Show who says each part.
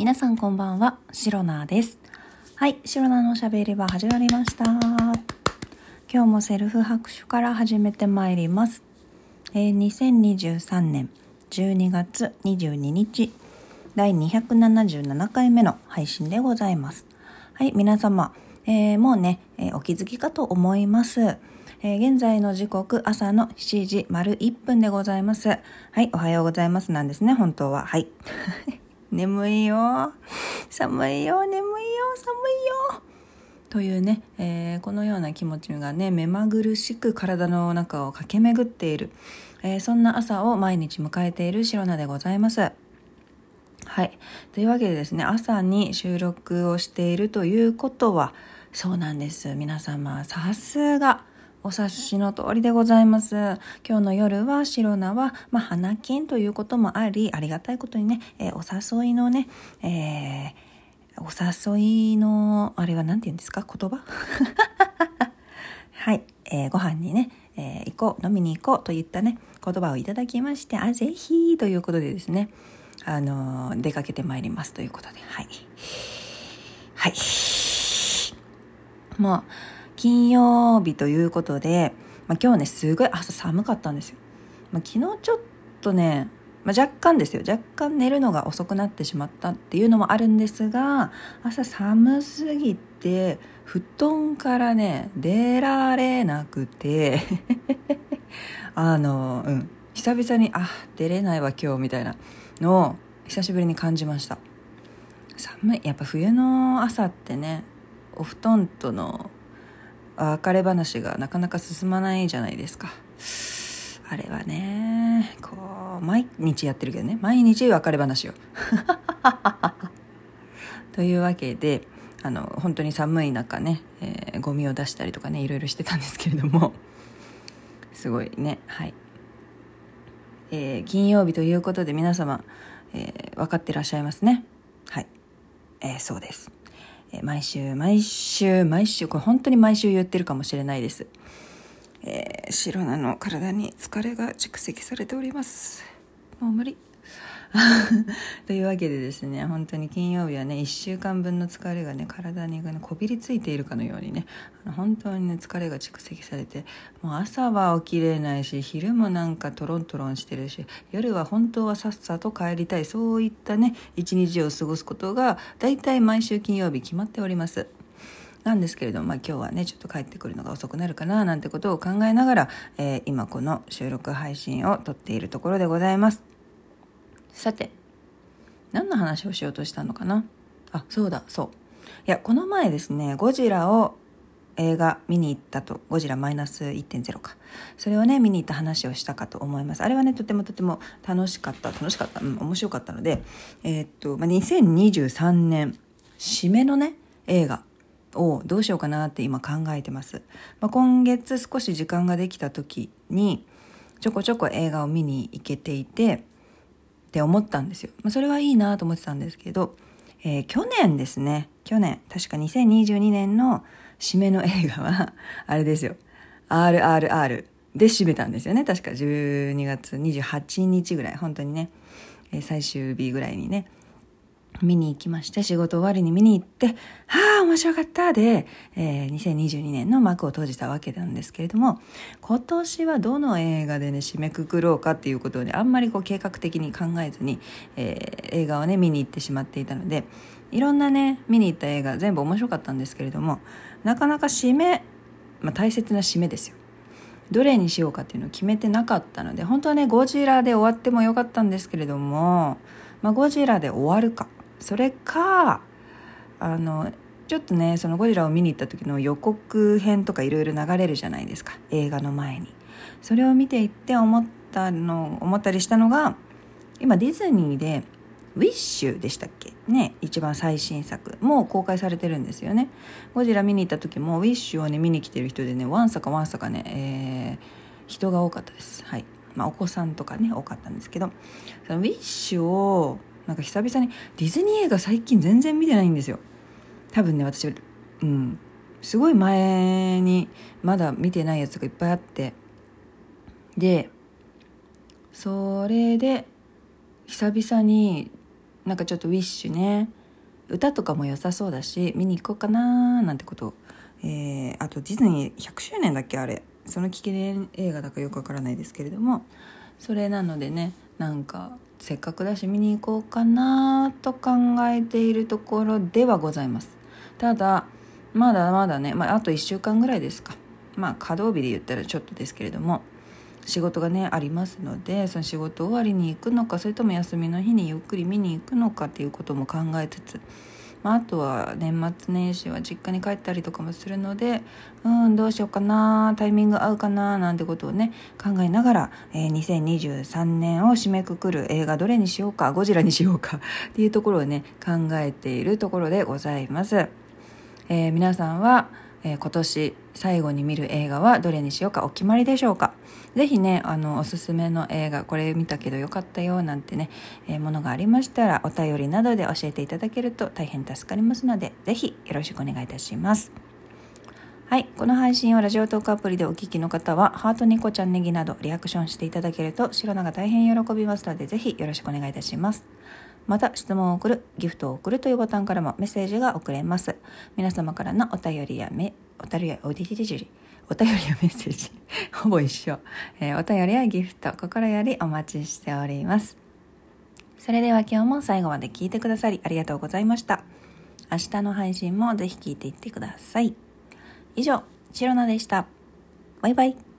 Speaker 1: 皆さんこんばんは、シロナです。はい、シロナのおしゃべり場始まりました。今日もセルフ拍手から始めてまいります。えー2023年12月22日、第277回目の配信でございます。はい、皆様、えーもうね、えーお気づきかと思います。えー現在の時刻朝の7時丸1分でございます。はい、おはようございますなんですね、本当は。はい。眠いよ。寒いよ、眠いよ、寒いよ。というね、えーこのような気持ちがね、目まぐるしく体の中を駆け巡っている、えーそんな朝を毎日迎えているシロナでございます。はい。というわけでですね、朝に収録をしているということは、そうなんです。皆様、さすが、お察しの通りでございます。今日の夜は、シロナは、まあ、花金ということもあり、ありがたいことにね、えーお誘いのね、えーお誘いの、あれは何て言うんですか？言葉？はい、えーご飯にね、えー行こう、飲みに行こうといったね、言葉をいただきまして、あ、ぜひということでですね、あのー出かけてまいりますということで、はい。はい。もう、金曜日ということで、まあ、今日ね、すごい朝寒かったんですよ。まあ、昨日ちょっとね、まあ、若干ですよ。若干寝るのが遅くなってしまったっていうのもあるんですが、朝寒すぎて、布団からね、出られなくて、あの、うん。久々に、あ、出れないわ今日みたいなのを久しぶりに感じました。寒い。やっぱ冬の朝ってね、お布団との別れ話がなかなか進まないじゃないですか。あれはね、こう、毎日やってるけどね、毎日別れ話を。というわけで、あの、本当に寒い中ね、えーゴミを出したりとかね、いろいろしてたんですけれども、すごいね、はい。えー金曜日ということで皆様、えー分かってらっしゃいますね。はい。えーそうです。毎週、毎週、毎週、これ本当に毎週言ってるかもしれないです。えー、白菜の体に疲れが蓄積されております。もう無理。というわけでですね、本当に金曜日はね、1週間分の疲れがね、体にね、こびりついているかのようにね、本当にね、疲れが蓄積されて、もう朝は起きれないし、昼もなんかトロントロンしてるし、夜は本当はさっさと帰りたい、そういったね、一日を過ごすことが、だいたい毎週金曜日決まっております。なんですけれども、まあ、今日はねちょっと帰ってくるのが遅くなるかななんてことを考えながら、えー今この収録配信を撮っているところでございますさて何の話をしようとしたのかな？あそうだそう。いやこの前ですねゴジラを映画見に行ったとゴジラマイナス1.0か。それをね見に行った話をしたかと思います。あれはねとてもとても楽しかった楽しかった、うん、面白かったのでえーっと、まあ、2023年締めのね映画をどうしようかなって今考えてます、まあ、今月少し時間ができた時にちょこちょこ映画を見に行けていてって思ったんですよ、まあ、それはいいなと思ってたんですけど、えー去年ですね。去年。確か2022年の締めの映画は あれですよ。RRR で締めたんですよね。確か12月28日ぐらい。本当にね、え最終日ぐらいにね。見に行きまして、仕事終わりに見に行って、はあ、面白かったで、えー2022年の幕を閉じたわけなんですけれども、今年はどの映画でね、締めくくろうかっていうことをね、あんまりこう計画的に考えずに、えー映画をね、見に行ってしまっていたので、いろんなね、見に行った映画全部面白かったんですけれども、なかなか締め、まあ大切な締めですよ。どれにしようかっていうのを決めてなかったので、本当はね、ゴジラで終わってもよかったんですけれども、まあ、ゴジラで終わるか、それか、あの、ちょっとね、そのゴジラを見に行った時の予告編とかいろいろ流れるじゃないですか、映画の前に。それを見ていって思ったの、思ったりしたのが、今ディズニーで、ウィッシュでしたっけ？ね、一番最新作。もう公開されてるんですよね。ゴジラ見に行った時も、ウィッシュをね、見に来てる人でね、わんさかわんさかね、えー人が多かったです。はい。まあ、お子さんとかね、多かったんですけど、そのウィッシュを、なんか久々に、ディズニー映画最近全然見てないんですよ。多分ね、私、うん、すごい前に、まだ見てないやつがいっぱいあって、で、それで、久々になんかちょっとウィッシュね歌とかも良さそうだし見に行こうかななんてこと、えー、あとディズニー100周年だっけあれ。その記念映画だかよくわからないですけれども。それなのでねなんかせっかくだし見に行こうかなと考えているところではございます。ただまだまだね、まあ、あと1週間ぐらいですか。まあ稼働日で言ったらちょっとですけれども仕事がねありますのでその仕事終わりに行くのかそれとも休みの日にゆっくり見に行くのかっていうことも考えつつまあ、あとは年末年始は実家に帰ったりとかもするのでうんどうしようかなタイミング合うかななんてことをね考えながら、えー、2023年を締めくくる映画どれにしようかゴジラにしようか っていうところをね考えているところでございます。えー、皆さんはえー、今年最後に見る映画はどれにしようかお決まりでしょうか？ぜひねあのおすすめの映画これ見たけどよかったよなんてね、えー、ものがありましたらお便りなどで教えていただけると大変助かりますのでぜひよろしくお願いいたしますはい。この配信をラジオトークアプリでお聞きの方は、ハートニコちゃんネギなどリアクションしていただけると、白菜が大変喜びますので、ぜひよろしくお願いいたします。また質問を送る、ギフトを送るというボタンからもメッセージが送れます。皆様からのお便りやめ、お便りや、おディディディお便りやメッセージ、ほぼ一緒、えー、お便りやギフト、心よりお待ちしております。それでは今日も最後まで聞いてくださりありがとうございました。明日の配信もぜひ聞いていってください。以上、シロナでした。バイバイ。